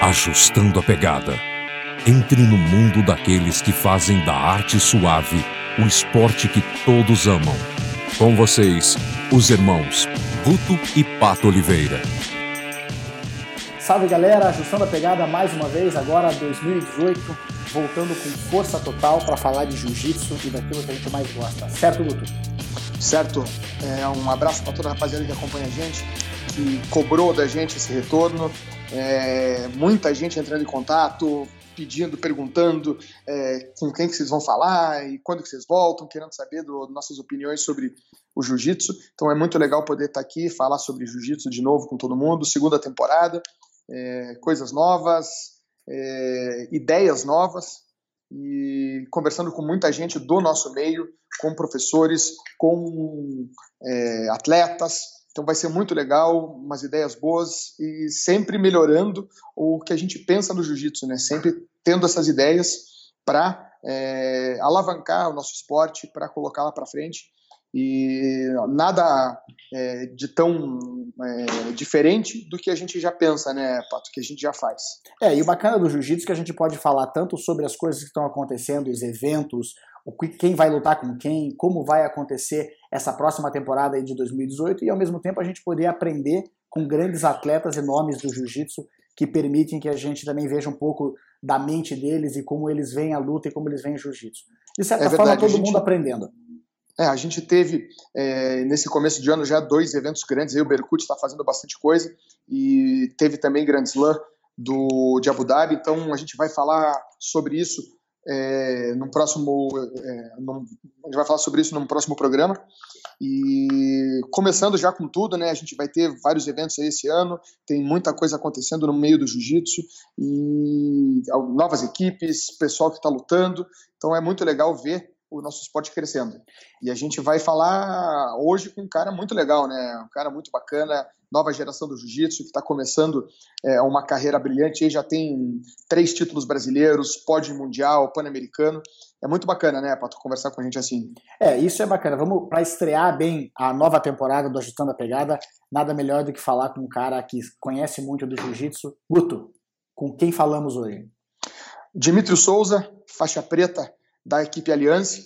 Ajustando a pegada. Entre no mundo daqueles que fazem da arte suave o esporte que todos amam. Com vocês, os irmãos Guto e Pato Oliveira. Salve galera, ajustando a pegada mais uma vez, agora 2018, voltando com força total para falar de jiu-jitsu e daquilo que a gente mais gosta. Certo, Guto? Certo. É, um abraço para toda a rapaziada que acompanha a gente, que cobrou da gente esse retorno. É, muita gente entrando em contato, pedindo, perguntando é, com quem que vocês vão falar e quando que vocês voltam, querendo saber do, nossas opiniões sobre o jiu-jitsu. Então é muito legal poder estar aqui, falar sobre jiu-jitsu de novo com todo mundo, segunda temporada, é, coisas novas, é, ideias novas e conversando com muita gente do nosso meio, com professores, com é, atletas, então vai ser muito legal, umas ideias boas e sempre melhorando o que a gente pensa no jiu-jitsu, né? Sempre tendo essas ideias para é, alavancar o nosso esporte, para colocá-la para frente. E nada é, de tão é, diferente do que a gente já pensa, né, Pato? Que a gente já faz. É, e o bacana do jiu-jitsu é que a gente pode falar tanto sobre as coisas que estão acontecendo, os eventos, quem vai lutar com quem, como vai acontecer essa próxima temporada de 2018 e ao mesmo tempo a gente poder aprender com grandes atletas e nomes do jiu-jitsu que permitem que a gente também veja um pouco da mente deles e como eles veem a luta e como eles veem o jiu-jitsu. De certa é forma, todo gente... mundo aprendendo. É, a gente teve é, nesse começo de ano já dois eventos grandes, aí o Berkut está fazendo bastante coisa e teve também Grand Slam do, de Abu Dhabi, então a gente vai falar sobre isso é, no próximo. É, num, a gente vai falar sobre isso no próximo programa. E começando já com tudo, né? A gente vai ter vários eventos aí esse ano, tem muita coisa acontecendo no meio do jiu-jitsu e novas equipes, pessoal que está lutando. Então é muito legal ver o nosso esporte crescendo. E a gente vai falar hoje com um cara muito legal, né? Um cara muito bacana, nova geração do jiu-jitsu, que está começando é, uma carreira brilhante, aí já tem três títulos brasileiros, pódio mundial, pan-americano. É muito bacana, né, Pato, conversar com a gente assim. É, isso é bacana. Vamos para estrear bem a nova temporada do Ajustando a Pegada. Nada melhor do que falar com um cara que conhece muito do jiu-jitsu. Guto, com quem falamos hoje? Dimitri Souza, faixa preta da equipe Aliança,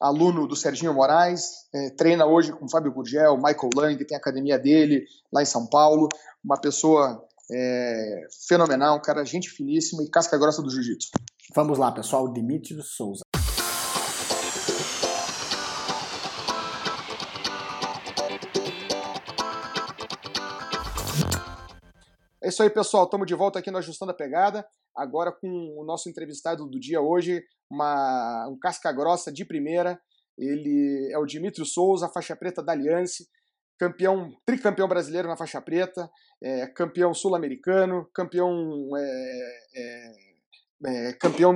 aluno do Serginho Moraes, é, treina hoje com Fábio Gurgel, Michael Lang, tem a academia dele lá em São Paulo, uma pessoa é, fenomenal, um cara gente finíssima e casca grossa do jiu-jitsu. Vamos lá, pessoal, Dimitri Souza. É isso aí, pessoal. Estamos de volta aqui no Ajustando a Pegada. Agora com o nosso entrevistado do dia hoje, uma, um casca grossa de primeira. Ele é o Dimitri Souza, faixa preta da Aliança, campeão, tricampeão brasileiro na faixa preta, é, campeão sul-americano, campeão, é, é, é campeão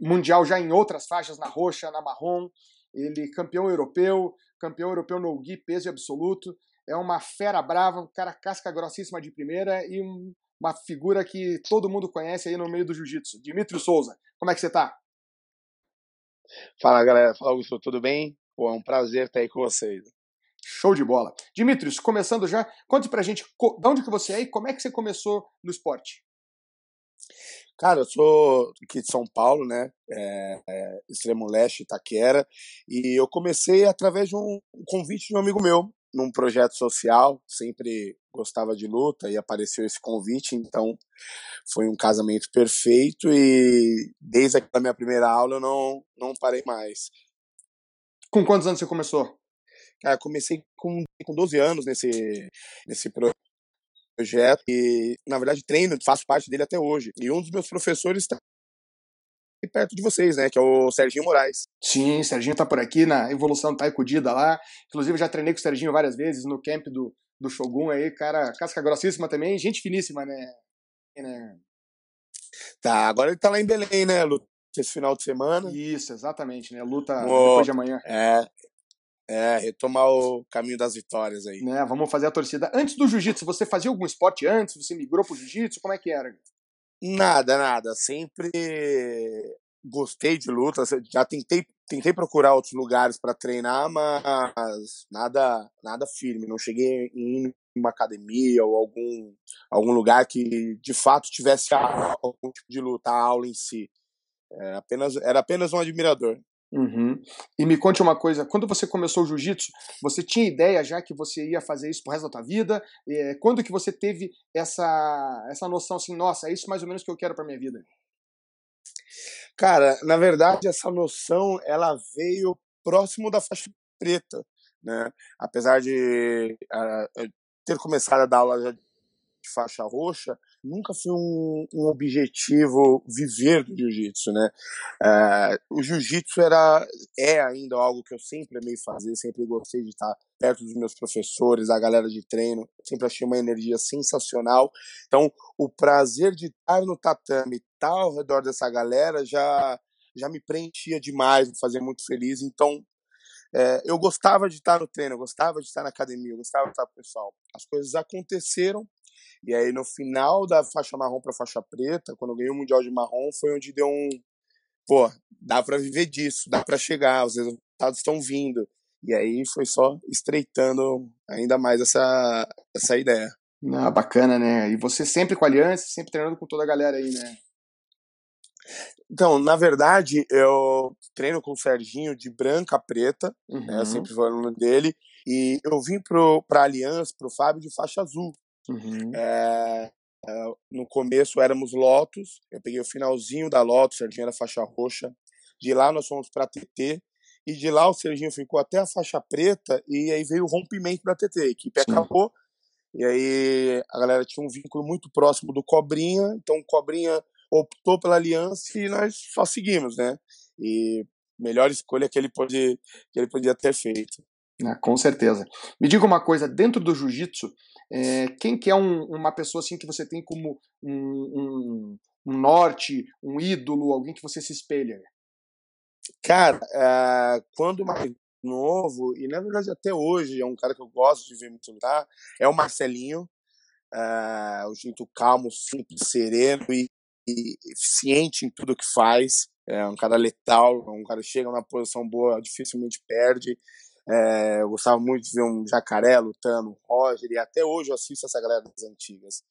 mundial já em outras faixas, na roxa, na marrom. Ele campeão europeu, campeão europeu no GUI, peso absoluto é uma fera brava, um cara casca grossíssima de primeira e um, uma figura que todo mundo conhece aí no meio do jiu-jitsu. Dimitri Souza, como é que você tá? Fala galera, fala Augusto, tudo bem? Pô, é um prazer estar aí com vocês. Show de bola. Dimitri, começando já, conte pra gente de onde que você é e como é que você começou no esporte. Cara, eu sou aqui de São Paulo, né? É, é, extremo leste, Itaquera, e eu comecei através de um convite de um amigo meu, num projeto social, sempre gostava de luta e apareceu esse convite, então foi um casamento perfeito e desde a minha primeira aula eu não, não parei mais. Com quantos anos você começou? Cara, comecei com, com 12 anos nesse, nesse projeto e, na verdade, treino, faço parte dele até hoje. E um dos meus professores está perto de vocês, né? Que é o Serginho Moraes. Sim, Serginho tá por aqui na Evolução Taiko Dida lá. Inclusive, já treinei com o Serginho várias vezes no camp do, do Shogun aí, cara, casca grossíssima também, gente finíssima, né? né? Tá, agora ele tá lá em Belém, né? Luta esse final de semana. Isso, exatamente, né? Luta oh, depois de amanhã. É. É, retomar o caminho das vitórias aí. Né, vamos fazer a torcida. Antes do jiu-jitsu, você fazia algum esporte antes? Você migrou pro jiu-jitsu? Como é que era? Nada, nada. Sempre gostei de luta. Já tentei, tentei procurar outros lugares para treinar, mas nada, nada firme. Não cheguei em uma academia ou algum, algum lugar que de fato tivesse algum tipo de luta, a aula em si. É, apenas, era apenas um admirador. Uhum. E me conte uma coisa, quando você começou o jiu-jitsu, você tinha ideia já que você ia fazer isso pro resto da tua vida? É, quando que você teve essa, essa noção assim, nossa, é isso mais ou menos que eu quero para minha vida? Cara, na verdade, essa noção ela veio próximo da faixa preta, né? Apesar de uh, ter começado a dar aula de faixa roxa, nunca foi um, um objetivo viver do jiu-jitsu, né? Uh, o jiu-jitsu era, é ainda algo que eu sempre amei fazer, sempre gostei de estar perto dos meus professores, da galera de treino, sempre achei uma energia sensacional. Então, o prazer de estar no tatame, estar ao redor dessa galera já já me preenchia demais, me fazia muito feliz. Então, é, eu gostava de estar no treino, eu gostava de estar na academia, eu gostava de estar com o pessoal. As coisas aconteceram e aí, no final da faixa marrom para faixa preta, quando eu ganhei o Mundial de Marrom, foi onde deu um. Pô, dá para viver disso, dá para chegar, os resultados estão vindo. E aí foi só estreitando ainda mais essa, essa ideia. Ah, bacana, né? E você sempre com a aliança, sempre treinando com toda a galera aí, né? Então, na verdade, eu treino com o Serginho de branca a preta, uhum. né? Eu uhum. sempre fui aluno dele. E eu vim para a Aliança, para o Fábio, de faixa azul. Uhum. É, é, no começo éramos Lotus, eu peguei o finalzinho da Lotus, Serginho era faixa roxa. De lá nós fomos para TT, e de lá o Serginho ficou até a faixa preta, e aí veio o rompimento da TT. A equipe Sim. acabou, e aí a galera tinha um vínculo muito próximo do Cobrinha, então o Cobrinha optou pela aliança e nós só seguimos, né? E melhor escolha que ele, pode, que ele podia ter feito. Ah, com certeza. Me diga uma coisa, dentro do jiu-jitsu, é, quem que é um, uma pessoa assim que você tem como um, um, um, norte, um ídolo, alguém que você se espelha? Cara, é, quando mais novo, e na verdade até hoje é um cara que eu gosto de ver muito lutar, é o Marcelinho, é, o jeito calmo, simples, sereno e, e eficiente em tudo que faz. É um cara letal, um cara que chega numa posição boa, dificilmente perde. É, eu gostava muito de ver um Jacaré lutando, um Roger, e até hoje eu assisto essa galera das antigas.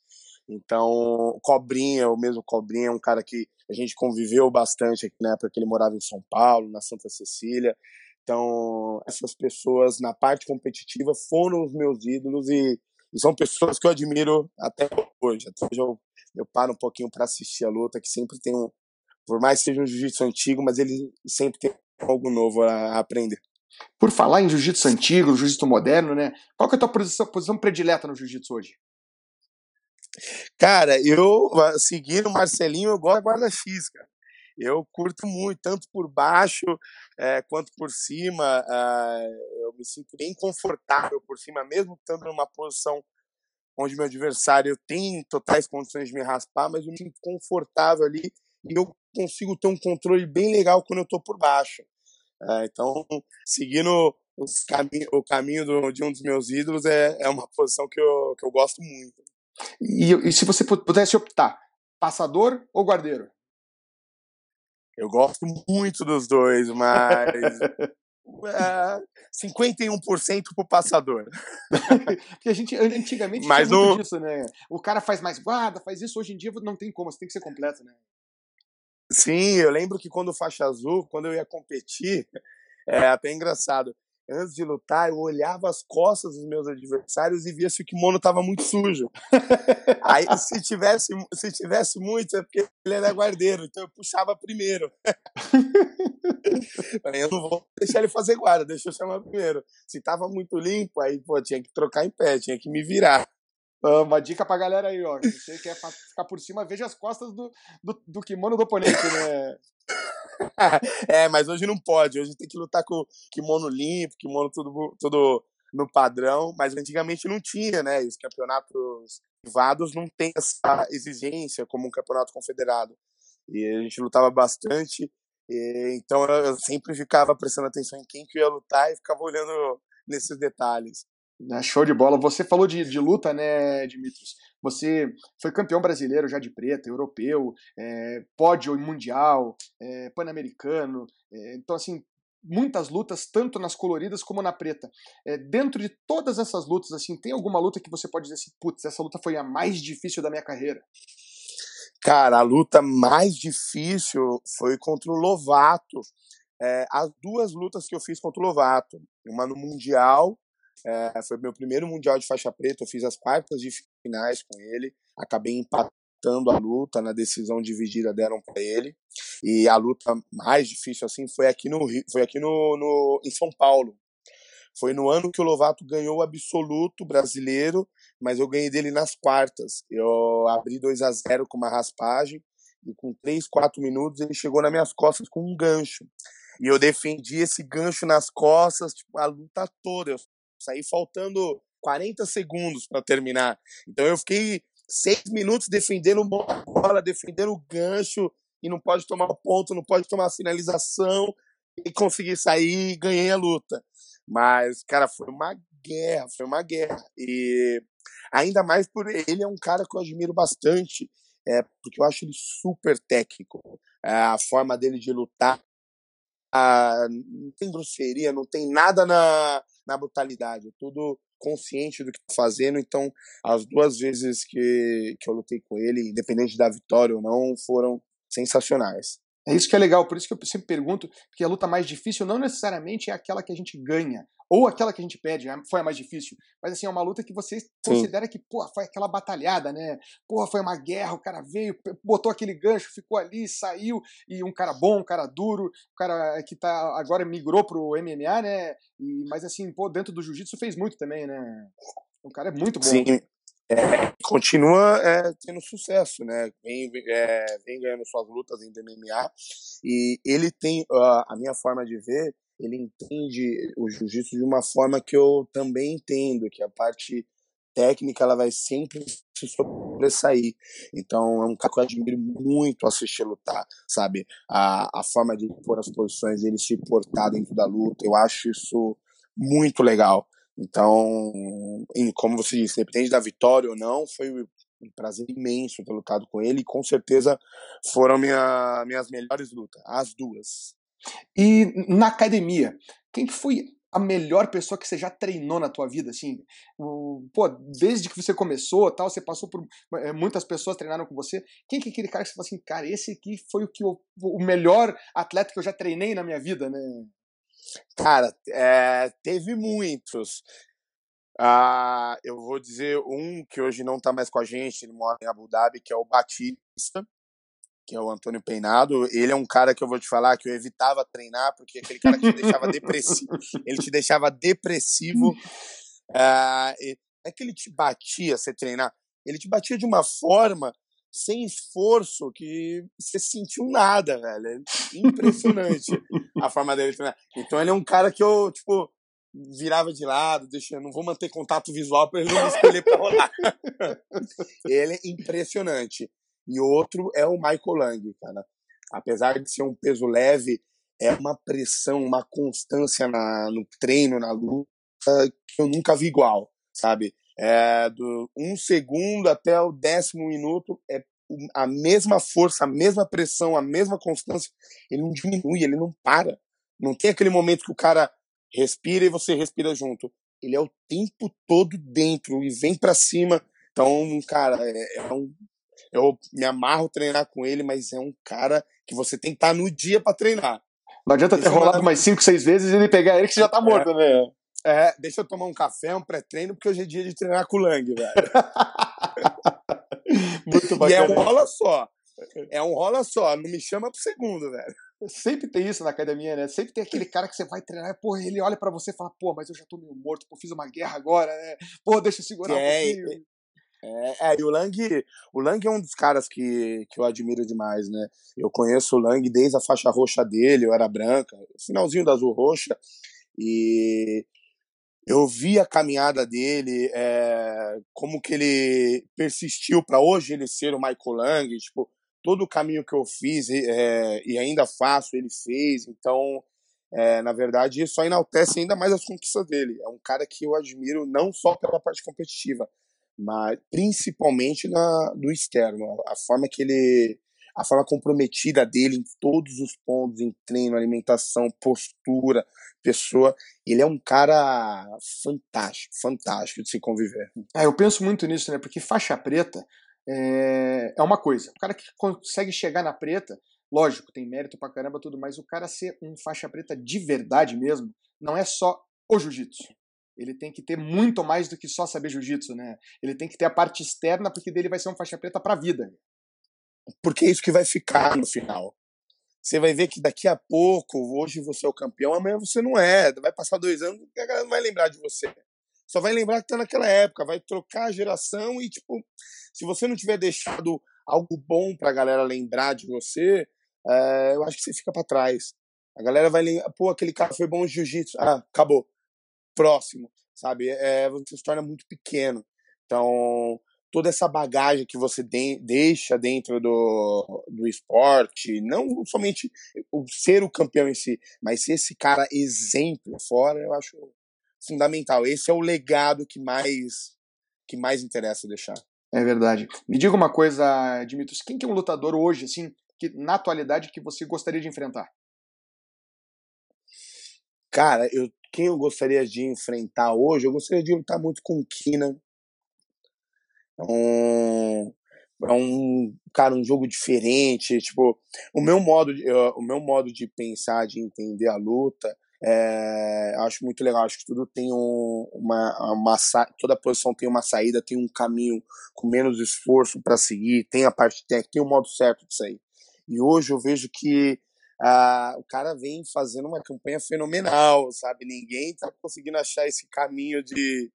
Então, Cobrinha, o mesmo Cobrinha, é um cara que a gente conviveu bastante aqui na época que ele morava em São Paulo, na Santa Cecília. Então, essas pessoas na parte competitiva foram os meus ídolos e, e são pessoas que eu admiro até hoje. Até hoje eu, eu paro um pouquinho para assistir a luta, que sempre tem um. Por mais que seja um jiu-jitsu antigo, mas ele sempre tem algo novo a aprender. Por falar em jiu-jitsu antigo, jiu-jitsu moderno, né? Qual que é a tua posição, posição predileta no jiu-jitsu hoje? Cara, eu, seguindo o Marcelinho, eu gosto da guarda cara. Eu curto muito, tanto por baixo é, quanto por cima. É, eu me sinto bem confortável por cima, mesmo estando numa posição onde meu adversário tem totais condições de me raspar, mas eu me sinto confortável ali e eu consigo ter um controle bem legal quando eu estou por baixo. É, então, seguindo cami o caminho do, de um dos meus ídolos é, é uma posição que eu, que eu gosto muito. E, e se você pudesse optar, passador ou guardeiro? Eu gosto muito dos dois, mas é, 51% pro passador. Porque a gente antigamente mas tinha muito disso, né? O cara faz mais guarda, faz isso. Hoje em dia não tem como, você tem que ser completo, né? Sim, eu lembro que quando faixa azul, quando eu ia competir, é até engraçado. Antes de lutar, eu olhava as costas dos meus adversários e via se o kimono estava muito sujo. Aí, se tivesse, se tivesse muito, é porque ele era guardeiro, então eu puxava primeiro. eu não vou deixar ele fazer guarda, deixa eu chamar primeiro. Se tava muito limpo, aí pô, tinha que trocar em pé, tinha que me virar. Uma dica pra galera aí, ó. Você quer ficar por cima, veja as costas do, do, do kimono do oponente, né? é, mas hoje não pode. Hoje tem que lutar com kimono limpo, kimono tudo, tudo no padrão. Mas antigamente não tinha, né? Os campeonatos privados não tem essa exigência como um campeonato confederado. E a gente lutava bastante. E, então eu sempre ficava prestando atenção em quem que ia lutar e ficava olhando nesses detalhes. Né, show de bola. Você falou de, de luta, né, Dimitrios? Você foi campeão brasileiro já de preta, europeu, é, pódio mundial, é, pan-americano. É, então, assim, muitas lutas, tanto nas coloridas como na preta. É, dentro de todas essas lutas, assim, tem alguma luta que você pode dizer assim, putz, essa luta foi a mais difícil da minha carreira? Cara, a luta mais difícil foi contra o Lovato. É, as duas lutas que eu fiz contra o Lovato, uma no Mundial, é, foi meu primeiro Mundial de faixa preta, eu fiz as quartas de finais com ele, acabei empatando a luta, na decisão dividida deram para ele, e a luta mais difícil assim foi aqui no foi aqui no, no em São Paulo. Foi no ano que o Lovato ganhou o absoluto brasileiro mas eu ganhei dele nas quartas. Eu abri 2 a 0 com uma raspagem e com 3, 4 minutos ele chegou nas minhas costas com um gancho. E eu defendi esse gancho nas costas, tipo, a luta toda. Eu saí faltando 40 segundos para terminar. Então eu fiquei seis minutos defendendo bola, defendendo o gancho e não pode tomar ponto, não pode tomar finalização e consegui sair e ganhei a luta. Mas, cara, foi uma guerra, foi uma guerra. E Ainda mais por ele é um cara que eu admiro bastante, é, porque eu acho ele super técnico. É, a forma dele de lutar, não tem grosseria, não tem nada na, na brutalidade, é tudo consciente do que está fazendo. Então, as duas vezes que, que eu lutei com ele, independente da vitória ou não, foram sensacionais. É isso que é legal, por isso que eu sempre pergunto, que a luta mais difícil não necessariamente é aquela que a gente ganha, ou aquela que a gente pede, né, foi a mais difícil, mas assim, é uma luta que você Sim. considera que, pô, foi aquela batalhada, né? Pô, foi uma guerra, o cara veio, botou aquele gancho, ficou ali, saiu, e um cara bom, um cara duro, um cara que tá agora migrou pro MMA, né? E, mas assim, pô, dentro do jiu-jitsu fez muito também, né? O cara é muito bom. Sim. É, continua é, tendo sucesso, né? Vem, é, vem ganhando suas lutas em MMA e ele tem uh, a minha forma de ver ele entende o jiu-jitsu de uma forma que eu também entendo, que a parte técnica ela vai sempre se sobressair. Então é um cara que eu admiro muito assistir lutar, sabe? A, a forma de pôr as posições, ele se portar dentro da luta, eu acho isso muito legal. Então, como você disse, independente da vitória ou não, foi um prazer imenso ter lutado com ele e com certeza foram minha, minhas melhores lutas, as duas. E na academia, quem que foi a melhor pessoa que você já treinou na tua vida, assim? pô, desde que você começou, tal, você passou por é, muitas pessoas treinaram com você. Quem que é aquele cara que você fala assim, cara, esse aqui foi o que eu, o melhor atleta que eu já treinei na minha vida, né? Cara, é, teve muitos. Ah, eu vou dizer um que hoje não tá mais com a gente, ele mora em Abu Dhabi, que é o Batista que é o Antônio Peinado, ele é um cara que eu vou te falar que eu evitava treinar, porque aquele cara que te deixava depressivo, ele te deixava depressivo. Uh, é que ele te batia você treinar, ele te batia de uma forma sem esforço que você sentiu nada, velho. É impressionante a forma dele treinar. Então ele é um cara que eu, tipo, virava de lado, deixa, não vou manter contato visual para ele não escolher para rolar. ele é impressionante. E outro é o Michael Lang, cara. Apesar de ser um peso leve, é uma pressão, uma constância na, no treino, na luta, que eu nunca vi igual, sabe? É, do um segundo até o décimo minuto é a mesma força, a mesma pressão, a mesma constância. Ele não diminui, ele não para. Não tem aquele momento que o cara respira e você respira junto. Ele é o tempo todo dentro e vem para cima. Então, cara, é, é um eu me amarro treinar com ele, mas é um cara que você tem que estar no dia para treinar. Não adianta ter rolado mais 5, 6 vezes e ele pegar ele que você já tá morto, é, né? É, deixa eu tomar um café, um pré-treino, porque hoje é dia de treinar com o Lang, velho. Muito bacana. E é um rola só. É um rola só, não me chama pro segundo, velho. Sempre tem isso na academia, né? Sempre tem aquele cara que você vai treinar, pô, ele olha para você e fala, pô, mas eu já tô meio morto, pô, fiz uma guerra agora, né? Pô, deixa eu segurar é, um pouquinho. É, é, e o Lang, o Lang é um dos caras que, que eu admiro demais, né? Eu conheço o Lang desde a faixa roxa dele, eu era branca, finalzinho da azul roxa, e eu vi a caminhada dele, é, como que ele persistiu para hoje ele ser o Michael Lang, tipo, todo o caminho que eu fiz é, e ainda faço, ele fez, então, é, na verdade, isso enaltece ainda mais as conquistas dele. É um cara que eu admiro não só pela parte competitiva, mas principalmente na, do externo, a, forma que ele a forma comprometida dele em todos os pontos, em treino, alimentação, postura, pessoa. Ele é um cara fantástico, fantástico de se conviver. É, eu penso muito nisso, né? Porque faixa preta é, é uma coisa. O cara que consegue chegar na preta, lógico, tem mérito pra caramba tudo, mas o cara ser um faixa preta de verdade mesmo, não é só o jiu-jitsu. Ele tem que ter muito mais do que só saber jiu-jitsu, né? Ele tem que ter a parte externa, porque dele vai ser um faixa preta pra vida. Porque é isso que vai ficar no final. Você vai ver que daqui a pouco, hoje você é o campeão, amanhã você não é. Vai passar dois anos e a galera não vai lembrar de você. Só vai lembrar que tá naquela época, vai trocar a geração e, tipo, se você não tiver deixado algo bom pra galera lembrar de você, é, eu acho que você fica para trás. A galera vai lembrar, pô, aquele cara foi bom de jiu-jitsu. Ah, acabou próximo, sabe? É, você se torna muito pequeno. Então, toda essa bagagem que você de, deixa dentro do, do esporte, não somente o ser o campeão em si, mas ser esse cara exemplo fora, eu acho fundamental. Esse é o legado que mais que mais interessa deixar. É verdade. Me diga uma coisa, Dimitrios, quem que é um lutador hoje, assim, que na atualidade que você gostaria de enfrentar? Cara, eu quem eu gostaria de enfrentar hoje, eu gostaria de lutar muito com o Kina. É um, é um cara, um jogo diferente. Tipo, o meu modo, de, o meu modo de pensar, de entender a luta, é, acho muito legal. Acho que tudo tem um, uma, uma toda posição tem uma saída, tem um caminho com menos esforço para seguir, tem a parte técnica, tem o modo certo de sair. E hoje eu vejo que ah, o cara vem fazendo uma campanha fenomenal, sabe? Ninguém tá conseguindo achar esse caminho de,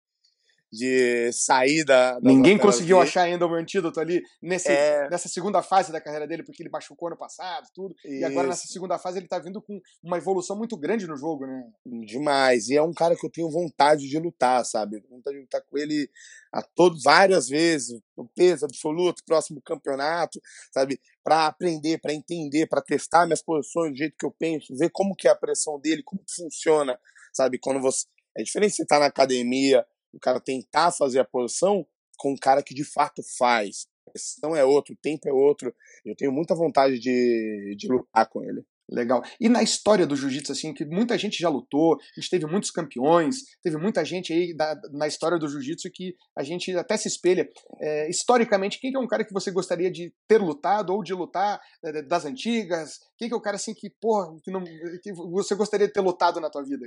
de saída. Ninguém conseguiu dele. achar ainda o antídoto ali nesse, é... nessa segunda fase da carreira dele, porque ele machucou ano passado, tudo. Isso. E agora nessa segunda fase ele tá vindo com uma evolução muito grande no jogo, né? Demais. E é um cara que eu tenho vontade de lutar, sabe? Vontade de lutar com ele a todos várias vezes, o peso absoluto, próximo campeonato, sabe? Para aprender, para entender, para testar minhas posições, do jeito que eu penso, ver como que é a pressão dele, como funciona, sabe? Quando você é diferente você estar tá na academia o cara tentar fazer a posição com um cara que de fato faz. A questão é outro, o tempo é outro. Eu tenho muita vontade de, de lutar com ele. Legal. E na história do jiu-jitsu, assim, que muita gente já lutou, a gente teve muitos campeões, teve muita gente aí da, na história do jiu-jitsu que a gente até se espelha. É, historicamente, quem que é um cara que você gostaria de ter lutado ou de lutar é, das antigas? Quem que é o cara, assim, que, porra, que, não, que você gostaria de ter lutado na tua vida?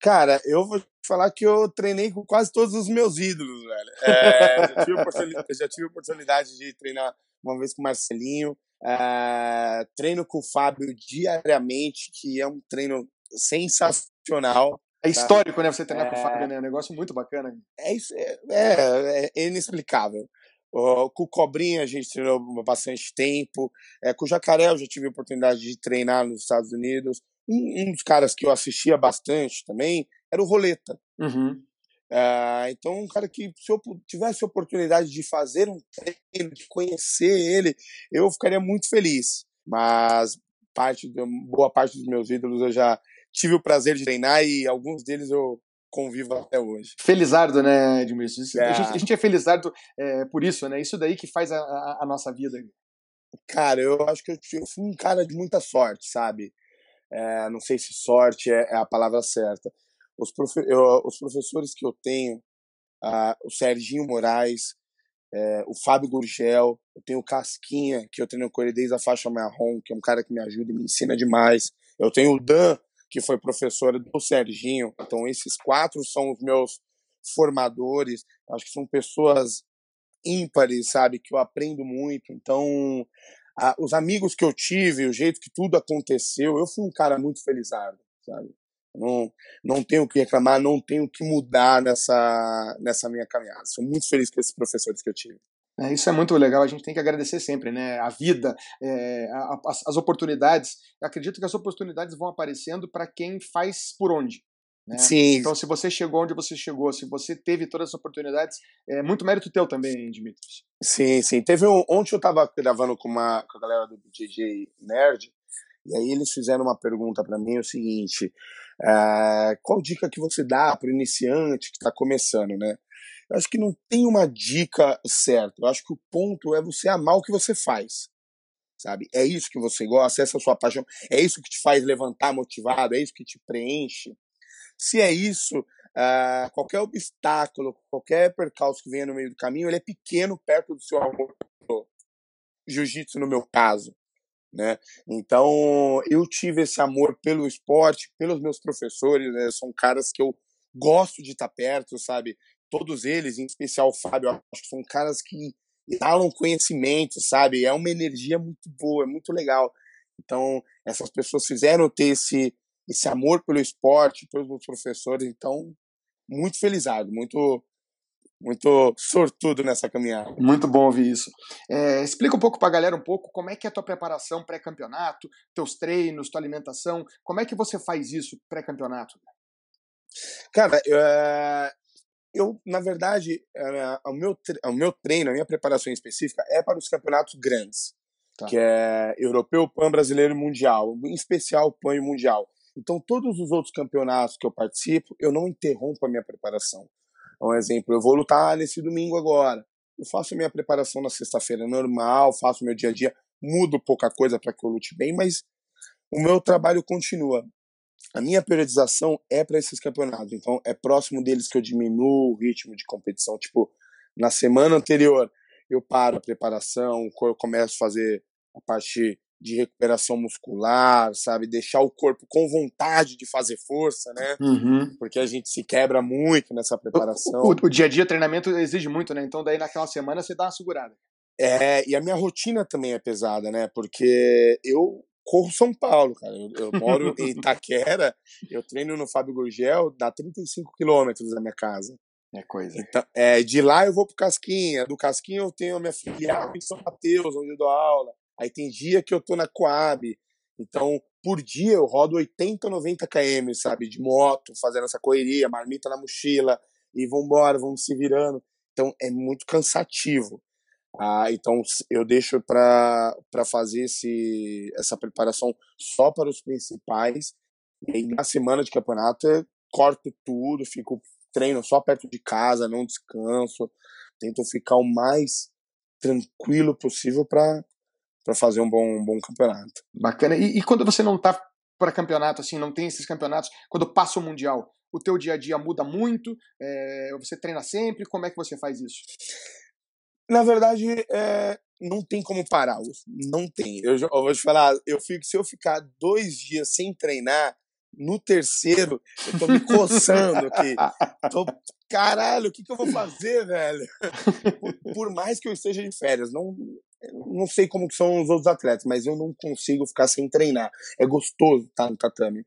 Cara, eu vou falar que eu treinei com quase todos os meus ídolos, velho. É, já, tive já, tive oportunidade de treinar uma vez com o Marcelinho. É, treino com o Fábio diariamente, que é um treino sensacional. É histórico, tá? né? Você treinar é, com o Fábio, né? É um negócio muito bacana. É, isso, é, é, é inexplicável. Uh, com o Cobrinha a gente treinou bastante tempo. É, com o Jacaré eu já tive a oportunidade de treinar nos Estados Unidos. Um, um dos caras que eu assistia bastante também era o Roleta. Uhum. Uh, então, um cara que, se eu tivesse a oportunidade de fazer um treino, de conhecer ele, eu ficaria muito feliz. Mas parte, boa parte dos meus ídolos eu já tive o prazer de treinar e alguns deles eu convivo até hoje. Felizardo, né, Edmilson? É. A, gente, a, gente, é felizardo é, por isso, né? Isso daí que faz a, a, a, nossa vida. Cara, eu acho que eu, eu fui um cara de muita sorte, sabe? É, não sei se sorte é, é a palavra certa. Os, profe eu, os, professores que eu tenho, uh, o Serginho Moraes, é, o Fábio Gurgel, eu tenho o Casquinha, que eu treino com ele desde a faixa marrom, que é um cara que me ajuda e me ensina demais. Eu tenho o Dan, que foi professor do Serginho. Então, esses quatro são os meus formadores. Acho que são pessoas ímpares, sabe? Que eu aprendo muito. Então, a, os amigos que eu tive, o jeito que tudo aconteceu, eu fui um cara muito felizardo, sabe? Não, não tenho o que reclamar, não tenho o que mudar nessa, nessa minha caminhada. Sou muito feliz com esses professores que eu tive. É, isso é muito legal, a gente tem que agradecer sempre, né? A vida, é, a, as, oportunidades. Eu acredito que as oportunidades vão aparecendo para quem faz por onde. Né? Sim. Então, se você chegou onde você chegou, se você teve todas as oportunidades, é muito mérito teu também, Dimitris. Sim, sim. Teve um, ontem eu estava gravando com, uma, com a galera do DJ Nerd, e aí eles fizeram uma pergunta para mim, o seguinte, uh, qual dica que você dá para o iniciante que está começando, né? Eu acho que não tem uma dica certa. Eu acho que o ponto é você amar o que você faz. sabe? É isso que você gosta, essa é a sua paixão, é isso que te faz levantar motivado, é isso que te preenche. Se é isso, uh, qualquer obstáculo, qualquer percalço que venha no meio do caminho, ele é pequeno perto do seu amor jiu-jitsu no meu caso, né? Então, eu tive esse amor pelo esporte, pelos meus professores, né? São caras que eu gosto de estar perto, sabe? Todos eles, em especial o Fábio, acho que são caras que exalam conhecimento, sabe? É uma energia muito boa, é muito legal. Então, essas pessoas fizeram ter esse, esse amor pelo esporte, pelos meus professores. Então, muito felizado, muito muito sortudo nessa caminhada. Muito bom ouvir isso. É, explica um pouco para a galera um pouco como é que é a tua preparação pré-campeonato, teus treinos, tua alimentação, como é que você faz isso pré-campeonato? Cara, é, eu, na verdade, é, o, meu, o meu treino, a minha preparação específica é para os campeonatos grandes, tá. que é europeu, pan, brasileiro e mundial, em especial pan e mundial. Então, todos os outros campeonatos que eu participo, eu não interrompo a minha preparação. Um exemplo, eu vou lutar nesse domingo agora. Eu faço minha preparação na sexta-feira normal, faço meu dia a dia, mudo pouca coisa para que eu lute bem, mas o meu trabalho continua a minha periodização é para esses campeonatos. Então, é próximo deles que eu diminuo o ritmo de competição. Tipo, na semana anterior, eu paro a preparação, eu começo a fazer a parte de recuperação muscular, sabe? Deixar o corpo com vontade de fazer força, né? Uhum. Porque a gente se quebra muito nessa preparação. O, o, o, dia a dia treinamento exige muito, né? Então daí naquela semana você dá uma segurada. É, e a minha rotina também é pesada, né? Porque eu corro São Paulo, cara. Eu, eu moro em Itaquera, eu treino no Fábio Gurgel, dá 35 quilômetros da minha casa. É coisa. Então, é, de lá eu vou pro Casquinha, do Casquinha eu tenho a minha filial em São Mateus, onde eu dou aula. Aí tem dia que eu tô na Coab. Então, por dia eu rodo 80, 90 km, sabe, de moto, fazendo essa correria, marmita na mochila, e vambora, vamos se virando. Então, é muito cansativo. Ah, então eu deixo para fazer esse, essa preparação só para os principais. E aí, na semana de campeonato corto tudo, fico treino só perto de casa, não descanso. Tento ficar o mais tranquilo possível para fazer um bom, um bom campeonato. Bacana. E, e quando você não está para campeonato, assim, não tem esses campeonatos, quando passa o Mundial, o teu dia a dia muda muito? É, você treina sempre? Como é que você faz isso? Na verdade, é, não tem como parar, não tem. Eu, eu, vou te falar, eu fico, se eu ficar dois dias sem treinar, no terceiro, eu tô me coçando aqui. Tô, caralho, o que, que eu vou fazer, velho? Por, por, mais que eu esteja de férias, não, não sei como que são os outros atletas, mas eu não consigo ficar sem treinar. É gostoso estar no tatame.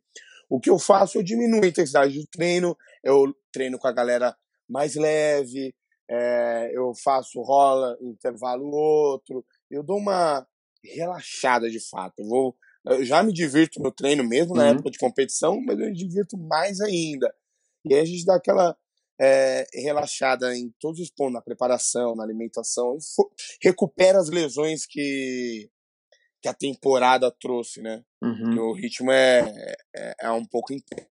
O que eu faço, eu diminuo a intensidade do treino, eu treino com a galera mais leve, é, eu faço rola, intervalo outro, eu dou uma relaxada de fato. Eu, vou, eu já me divirto no treino mesmo na uhum. época de competição, mas eu me divirto mais ainda. E aí a gente dá aquela é, relaxada em todos os pontos, na preparação, na alimentação, recupera as lesões que, que a temporada trouxe, né? Uhum. O ritmo é, é, é um pouco intenso.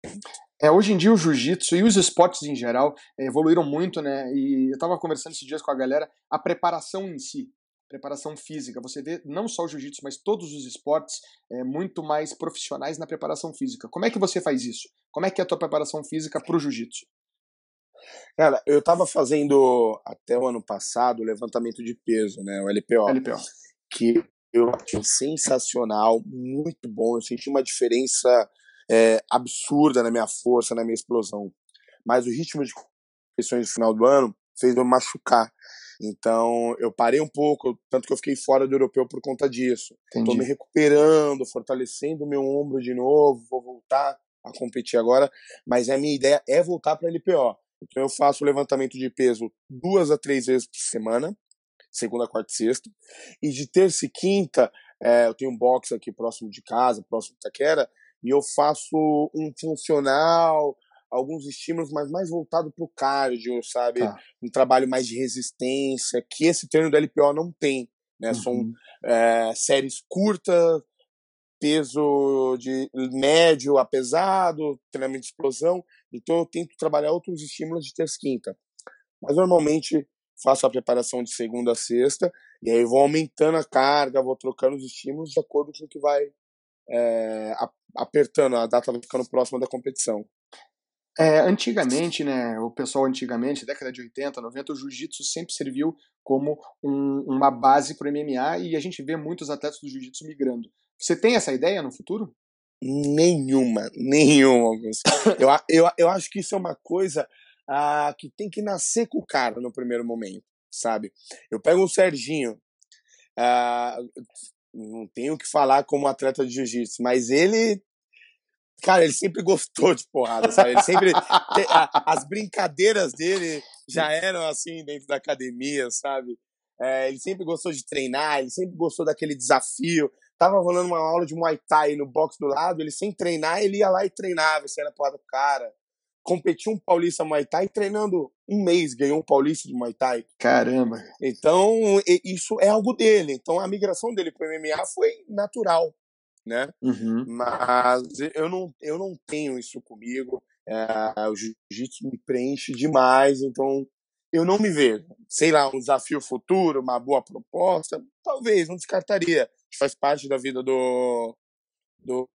É, hoje em dia o jiu-jitsu e os esportes em geral é, evoluíram muito, né? E eu estava conversando esses dias com a galera, a preparação em si, preparação física. Você vê não só o jiu-jitsu, mas todos os esportes é, muito mais profissionais na preparação física. Como é que você faz isso? Como é que é a tua preparação física para o jiu-jitsu? Cara, eu estava fazendo até o ano passado o levantamento de peso, né? O LPO. LPO. Que eu achei sensacional, muito bom. Eu senti uma diferença é, absurda na minha força, na minha explosão. Mas o ritmo de competições no final do ano fez eu machucar. Então eu parei um pouco, tanto que eu fiquei fora do europeu por conta disso. Estou me recuperando, fortalecendo meu ombro de novo, vou voltar a competir agora, mas a minha ideia é voltar para LPO. Então eu faço levantamento de peso duas a três vezes por semana, segunda, quarta e sexta. E de terça e quinta, é, eu tenho um box aqui próximo de casa, próximo de Taquera, e eu faço um funcional, alguns estímulos, mas mais voltado para o cardio, sabe? Tá. Um trabalho mais de resistência, que esse treino do LPO não tem. Né? Uhum. São é, séries curtas, peso de médio a pesado, treinamento de explosão. Então eu tento trabalhar outros estímulos de terça quinta. Mas normalmente faço a preparação de segunda a sexta, e aí vou aumentando a carga, vou trocando os estímulos de acordo com o que vai é, apertando, a data vai ficando próxima da competição. É, antigamente, né, o pessoal antigamente, década de 80, 90, o jiu-jitsu sempre serviu como um, uma base para o MMA e a gente vê muitos atletas do jiu-jitsu migrando. Você tem essa ideia no futuro? Nenhuma, nenhuma, eu, eu, eu acho que isso é uma coisa ah, que tem que nascer com o cara no primeiro momento, sabe? Eu pego o Serginho, ah, não tenho o que falar como atleta de jiu-jitsu, mas ele Cara, ele sempre gostou de porrada, sabe? Ele sempre. as brincadeiras dele já eram assim dentro da academia, sabe? É, ele sempre gostou de treinar, ele sempre gostou daquele desafio. Tava rolando uma aula de Muay Thai no box do lado, ele sem treinar, ele ia lá e treinava, se era porrada do cara. Competiu um paulista Muay Thai treinando um mês, ganhou um paulista de Muay Thai. Caramba! Então, isso é algo dele. Então, a migração dele pro MMA foi natural né? Uhum. Mas eu não, eu não tenho isso comigo. É, o jiu-jitsu me preenche demais, então eu não me vejo. Sei lá, um desafio futuro, uma boa proposta, talvez, não descartaria. Faz parte da vida do, do,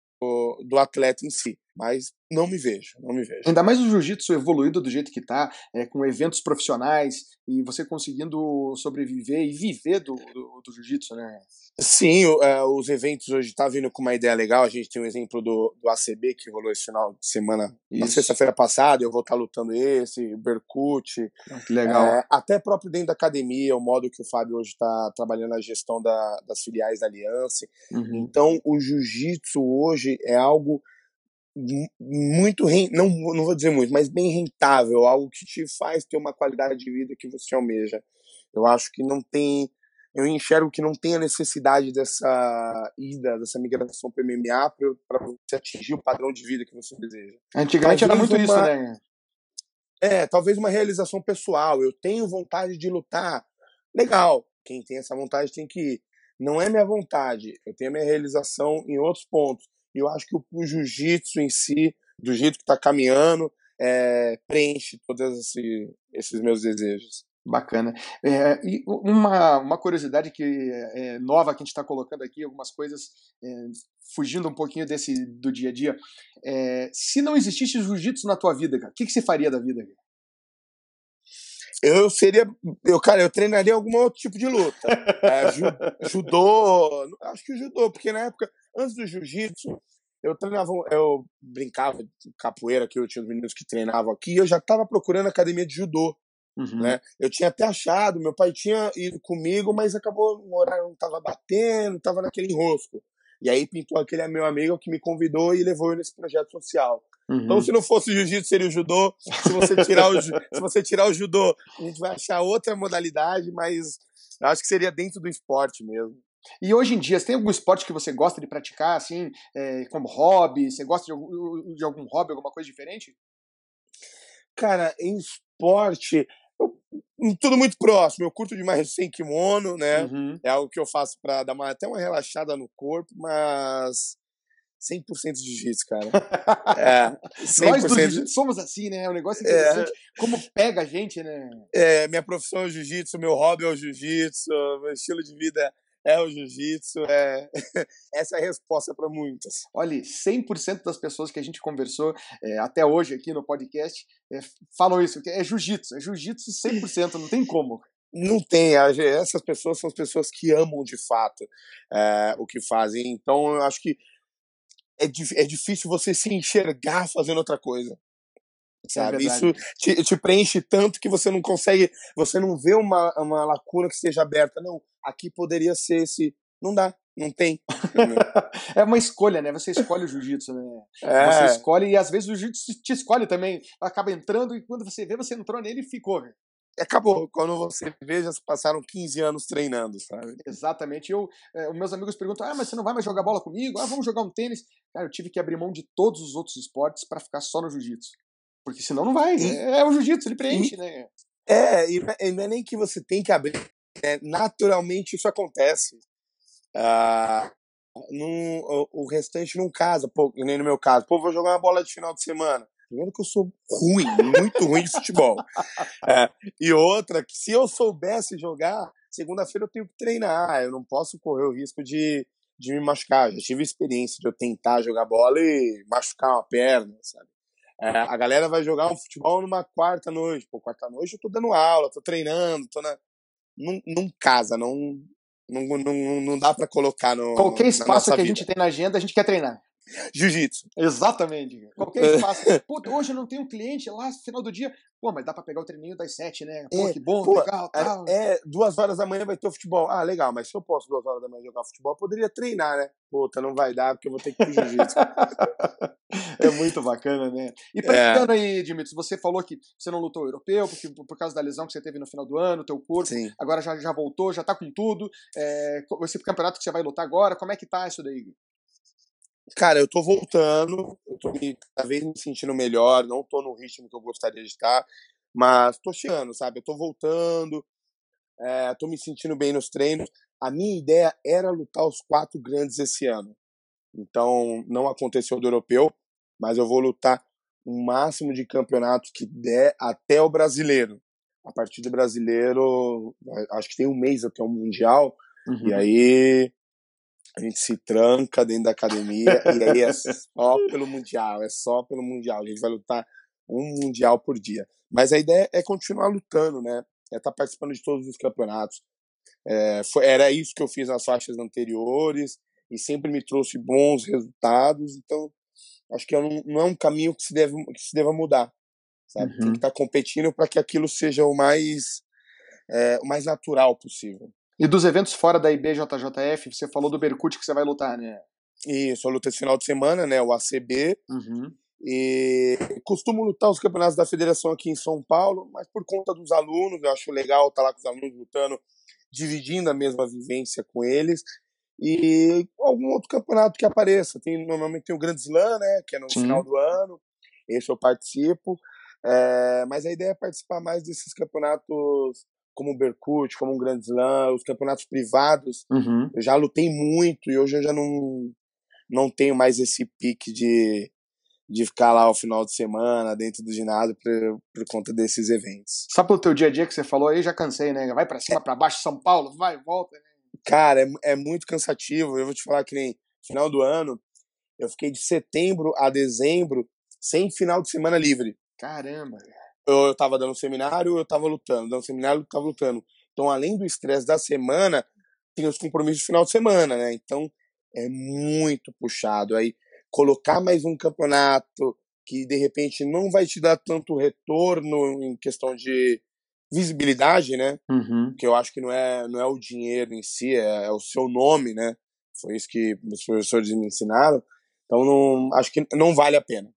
do atleta em si. Mas não me vejo, não me vejo. Ainda mais o jiu-jitsu evoluído do jeito que está, é, com eventos profissionais e você conseguindo sobreviver e viver do, do, do jiu-jitsu, né? Sim, uh, os eventos hoje tá vindo com uma ideia legal. A gente tem um exemplo do, do ACB que rolou esse final de semana, Isso. na sexta-feira passada. Eu vou estar tá lutando esse, Berkut. Ah, que legal. É, até próprio dentro da academia, o modo que o Fábio hoje está trabalhando a gestão da, das filiais da Aliança. Uhum. Então, o jiu-jitsu hoje é algo muito não não vou dizer muito, mas bem rentável, algo que te faz ter uma qualidade de vida que você almeja. Eu acho que não tem eu enxergo que não tem a necessidade dessa ida, dessa migração para MMA para você atingir o padrão de vida que você deseja. Antigamente era muito uma, isso, né? É, talvez uma realização pessoal. Eu tenho vontade de lutar. Legal. Quem tem essa vontade tem que ir. Não é minha vontade. Eu tenho a minha realização em outros pontos. E eu acho que o, o jiu-jitsu em si, do jeito que está caminhando, é, preenche todos esse, esses meus desejos. Bacana. É, e uma, uma curiosidade que é, é nova que a gente está colocando aqui, algumas coisas é, fugindo um pouquinho desse do dia a dia. É, se não existisse jiu-jitsu na tua vida, o que, que você faria da vida? Eu seria. Eu, cara, eu treinaria algum outro tipo de luta. É, judô. Acho que judô, porque na época, antes do jiu-jitsu, eu treinava, eu brincava de capoeira, que eu tinha os meninos que treinavam aqui, e eu já estava procurando academia de judô. Uhum. Né? Eu tinha até achado, meu pai tinha ido comigo, mas acabou, o horário não estava batendo, estava naquele enrosco. E aí pintou aquele meu amigo que me convidou e levou eu nesse projeto social. Uhum. Então, se não fosse o jiu-jitsu, seria o judô. Se você, tirar o, se você tirar o judô, a gente vai achar outra modalidade, mas acho que seria dentro do esporte mesmo. E hoje em dia, você tem algum esporte que você gosta de praticar, assim, é, como hobby? Você gosta de algum, de algum hobby, alguma coisa diferente? Cara, em esporte, tudo muito próximo. Eu curto demais sem kimono, né? Uhum. É algo que eu faço para dar uma, até uma relaxada no corpo, mas 100% de jiu-jitsu, cara. é, 100%. Nós do jiu somos assim, né? O negócio é interessante. É, como pega a gente, né? É, minha profissão é jiu-jitsu, meu hobby é o jiu-jitsu, meu estilo de vida é o jiu-jitsu, é... essa é a resposta para muitas. Olha, 100% das pessoas que a gente conversou é, até hoje aqui no podcast é, falam isso, é jiu-jitsu, é jiu-jitsu 100%, não tem como. Não tem, essas pessoas são as pessoas que amam de fato é, o que fazem, então eu acho que é, é difícil você se enxergar fazendo outra coisa é sabe? É Isso te, te, preenche tanto que você não consegue, você não vê uma, uma lacuna que esteja aberta. Não, aqui poderia ser esse. Não dá, não tem. é uma escolha, né? Você escolhe o jiu-jitsu, né? É. Você escolhe e às vezes o jiu-jitsu te escolhe também. Acaba entrando e quando você vê, você entrou nele e ficou. Acabou. Quando você vê, já se passaram 15 anos treinando, sabe? Exatamente. Eu, é, os meus amigos perguntam: ah, mas você não vai mais jogar bola comigo? Ah, vamos jogar um tênis. Cara, eu tive que abrir mão de todos os outros esportes para ficar só no jiu-jitsu. Porque senão não vai. E, é, é o jiu-jitsu, ele preenche, e, né? É, e não é nem que você tem que abrir é, naturalmente isso acontece. Ah, num, o, o, restante não casa, pô, nem no meu caso. Pô, vou jogar uma bola de final de semana. Primeiro que eu sou ruim, muito ruim de futebol. É, e outra, que se eu soubesse jogar, segunda-feira eu tenho que treinar. Eu não posso correr o risco de, de me machucar. Já tive experiência de eu tentar jogar bola e machucar uma perna, sabe? É, a galera vai jogar um futebol numa quarta noite. Pô, quarta noite eu tô dando aula, tô treinando, tô na. Não, não casa, não, não, não, não dá para colocar no. Qualquer espaço que a gente tem na agenda, a gente quer treinar. Jiu-jitsu. Exatamente. Qualquer espaço. Pô, hoje eu não tenho um cliente lá no final do dia. Pô, mas dá pra pegar o treininho das sete, né? Pô, é, que bom, pô, legal, é, tal. É, duas horas da manhã vai ter o futebol. Ah, legal, mas se eu posso duas horas da manhã jogar futebol, eu poderia treinar, né? Puta, não vai dar porque eu vou ter que ir pro jiu-jitsu. é muito bacana, né? E perguntando é. aí, Dimitri, você falou que você não lutou europeu porque, por causa da lesão que você teve no final do ano, teu corpo. Sim. Agora já, já voltou, já tá com tudo. É, esse campeonato que você vai lutar agora, como é que tá isso daí? Cara, eu tô voltando, eu tô me, cada vez me sentindo melhor, não tô no ritmo que eu gostaria de estar, mas tô chegando, sabe? Eu tô voltando, é, tô me sentindo bem nos treinos. A minha ideia era lutar os quatro grandes esse ano. Então, não aconteceu do europeu, mas eu vou lutar o máximo de campeonatos que der até o brasileiro. A partir do brasileiro, acho que tem um mês até o Mundial, uhum. e aí a gente se tranca dentro da academia e aí é só pelo Mundial, é só pelo Mundial. A gente vai lutar um Mundial por dia. Mas a ideia é continuar lutando, né? É estar tá participando de todos os campeonatos. É, foi, era isso que eu fiz nas faixas anteriores e sempre me trouxe bons resultados. Então, acho que não, não é um caminho que se, deve, que se deva mudar. Sabe? Uhum. Tem que estar tá competindo para que aquilo seja o mais, é, o mais natural possível. E dos eventos fora da IBJJF, você falou do Berkut que você vai lutar, né? Isso, eu luto esse final de semana, né? O ACB. Uhum. E costumo lutar os campeonatos da federação aqui em São Paulo, mas por conta dos alunos, eu acho legal estar lá com os alunos lutando, dividindo a mesma vivência com eles. E algum outro campeonato que apareça. Tem, normalmente tem o Grand Slam, né? Que é no Sim. final do ano. Esse eu participo. É, mas a ideia é participar mais desses campeonatos como o Berkut, como um Grand Slam, os campeonatos privados. Uhum. Eu já lutei muito e hoje eu já não, não tenho mais esse pique de, de ficar lá ao final de semana dentro do ginásio por, por conta desses eventos. Só pelo teu dia a dia que você falou aí, já cansei, né? Vai para cima, é. para baixo, São Paulo, vai, volta. Né? Cara, é, é muito cansativo. Eu vou te falar que nem final do ano, eu fiquei de setembro a dezembro sem final de semana livre. Caramba eu, eu tava dando seminário, eu tava lutando, dando seminário, eu tava lutando. Então, além do estresse da semana, tem os compromissos do final de semana, né? Então, é muito puxado. Aí, colocar mais um campeonato que, de repente, não vai te dar tanto retorno em questão de visibilidade, né? Uhum. Que eu acho que não é, não é o dinheiro em si, é, é o seu nome, né? Foi isso que os professores me ensinaram. Então, não, acho que não vale a pena.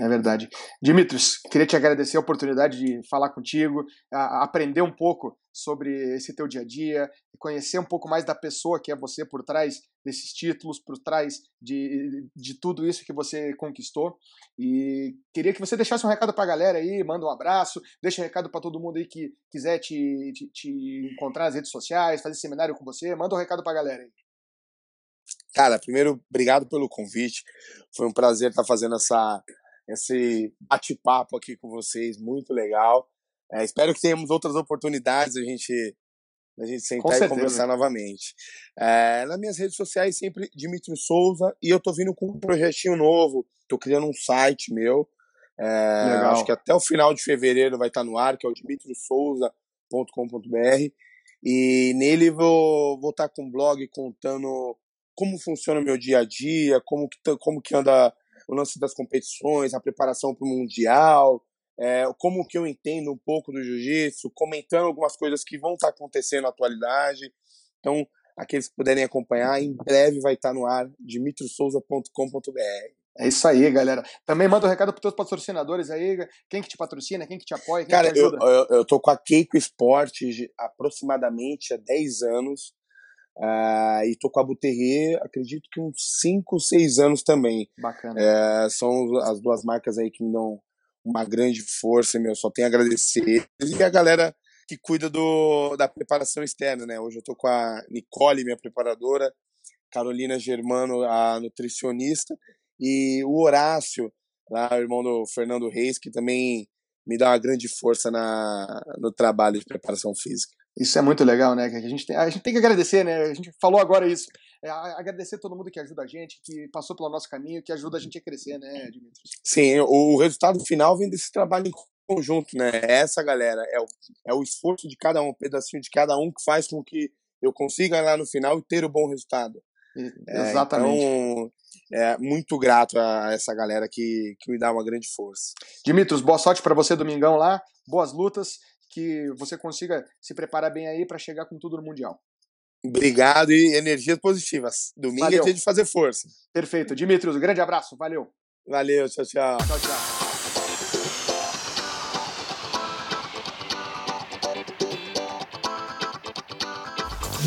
É verdade. Dimitris, queria te agradecer a oportunidade de falar contigo, aprender um pouco sobre esse teu dia a dia, conhecer um pouco mais da pessoa que é você por trás desses títulos, por trás de, de tudo isso que você conquistou. E queria que você deixasse um recado para a galera aí, manda um abraço, deixa um recado para todo mundo aí que quiser te, te, te, encontrar nas redes sociais, fazer seminário com você, manda um recado para a galera aí. Cara, primeiro, obrigado pelo convite. Foi um prazer estar fazendo essa esse bate-papo aqui com vocês, muito legal. É, espero que tenhamos outras oportunidades a gente a gente sentar e conversar novamente. É, nas minhas redes sociais, sempre Dimitri Souza, e eu tô vindo com um projetinho novo, tô criando um site meu. É, acho que até o final de fevereiro vai estar no ar, que é o dimitriosouza.com.br. E nele vou, vou estar com um blog contando como funciona o meu dia a dia, como que, como que anda o lance das competições, a preparação para o Mundial, é, como que eu entendo um pouco do jiu-jitsu, comentando algumas coisas que vão estar tá acontecendo na atualidade. Então, aqueles que puderem acompanhar, em breve vai estar tá no ar, dimitrosouza.com.br. É isso aí, galera. Também manda um recado para os teus patrocinadores aí. Quem que te patrocina, quem que te apoia, quem Cara, te ajuda? Eu, eu, eu tô com a Keiko Esporte aproximadamente há 10 anos. Uh, e tô com a Buterre, acredito que uns 5, 6 anos também. Bacana. É, são as duas marcas aí que me dão uma grande força, meu. Só tenho a agradecer. E a galera que cuida do, da preparação externa, né? Hoje eu tô com a Nicole, minha preparadora, Carolina Germano, a nutricionista, e o Horácio, lá o irmão do Fernando Reis, que também me dá uma grande força na, no trabalho de preparação física. Isso é muito legal, né? A gente, tem, a gente tem que agradecer, né? A gente falou agora isso. É, agradecer todo mundo que ajuda a gente, que passou pelo nosso caminho, que ajuda a gente a crescer, né, Dimitri? Sim, o resultado final vem desse trabalho em conjunto, né? Essa galera, é o, é o esforço de cada um, um pedacinho de cada um que faz com que eu consiga lá no final e ter o bom resultado. É, Exatamente. Então, é muito grato a essa galera que, que me dá uma grande força. Dimitros, boa sorte para você domingão lá, boas lutas, que você consiga se preparar bem aí para chegar com tudo no Mundial. Obrigado e energias positivas. Domingo valeu. é dia de fazer força. Perfeito. Dimitrios, um grande abraço. Valeu. Valeu, tchau, tchau. Tchau, tchau.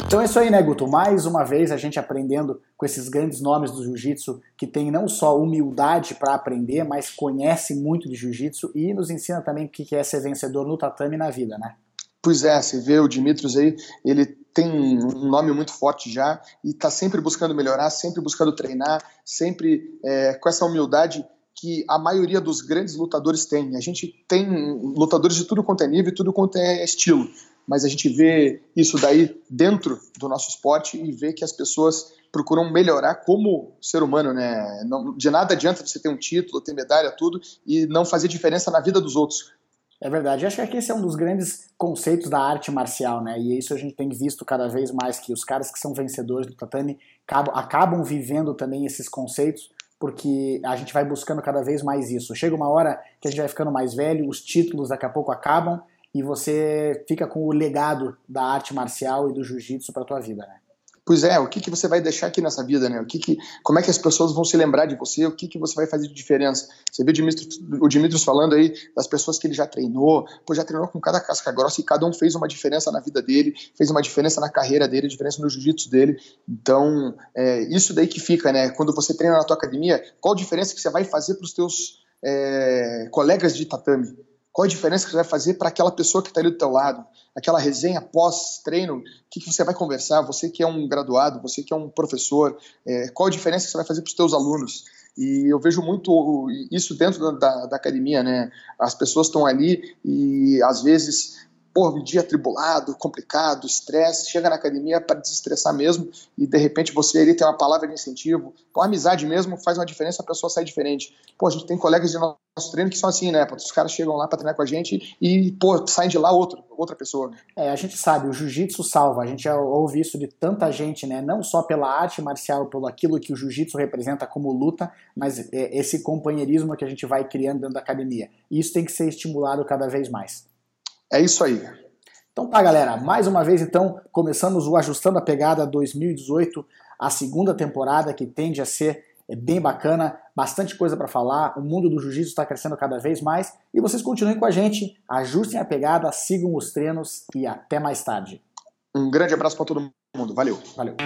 Então é isso aí, né, Guto? Mais uma vez a gente aprendendo com esses grandes nomes do jiu-jitsu que tem não só humildade para aprender, mas conhece muito de jiu-jitsu e nos ensina também o que é ser vencedor no tatame na vida, né? Pois é, você vê o Dimitrios aí, ele tem um nome muito forte já e está sempre buscando melhorar, sempre buscando treinar, sempre é, com essa humildade que a maioria dos grandes lutadores tem. A gente tem lutadores de tudo quanto é nível, tudo quanto é estilo, mas a gente vê isso daí dentro do nosso esporte e vê que as pessoas procuram melhorar como ser humano, né? Não, de nada adianta você ter um título, ter medalha, tudo e não fazer diferença na vida dos outros. É verdade. Acho que esse é um dos grandes conceitos da arte marcial, né? E isso a gente tem visto cada vez mais que os caras que são vencedores do tatame acabam, acabam vivendo também esses conceitos, porque a gente vai buscando cada vez mais isso. Chega uma hora que a gente vai ficando mais velho, os títulos daqui a pouco acabam e você fica com o legado da arte marcial e do jiu-jitsu para tua vida, né? Pois é, o que, que você vai deixar aqui nessa vida, né? O que que, como é que as pessoas vão se lembrar de você? O que, que você vai fazer de diferença? Você viu o Dimitrios falando aí das pessoas que ele já treinou, pô, já treinou com cada casca grossa e cada um fez uma diferença na vida dele, fez uma diferença na carreira dele, diferença no jiu-jitsu dele. Então, é isso daí que fica, né? Quando você treina na tua academia, qual a diferença que você vai fazer para os teus é, colegas de tatame? Qual a diferença que você vai fazer para aquela pessoa que está ali do teu lado? Aquela resenha pós-treino, o que, que, você vai conversar? Você que é um graduado, você que é um professor, é, qual a diferença que você vai fazer para os teus alunos? E eu vejo muito isso dentro da, da academia, né? As pessoas estão ali e às vezes pô, um dia atribulado, complicado, estresse, chega na academia para desestressar mesmo e de repente você ali tem uma palavra de incentivo. A amizade mesmo faz uma diferença, a pessoa sai diferente. Pô, a gente tem colegas de nosso treino que são assim, né? Os caras chegam lá para treinar com a gente e, pô, saem de lá outro, outra pessoa. É, a gente sabe, o jiu-jitsu salva. A gente já ouve isso de tanta gente, né? Não só pela arte marcial, pelo aquilo que o jiu-jitsu representa como luta, mas é esse companheirismo que a gente vai criando dentro da academia. E isso tem que ser estimulado cada vez mais. É isso aí. Então tá, galera. Mais uma vez, então, começamos o Ajustando a Pegada 2018, a segunda temporada que tende a ser é bem bacana, bastante coisa para falar. O mundo do jiu-jitsu está crescendo cada vez mais e vocês continuem com a gente, ajustem a pegada, sigam os treinos e até mais tarde. Um grande abraço para todo mundo. Valeu. Valeu.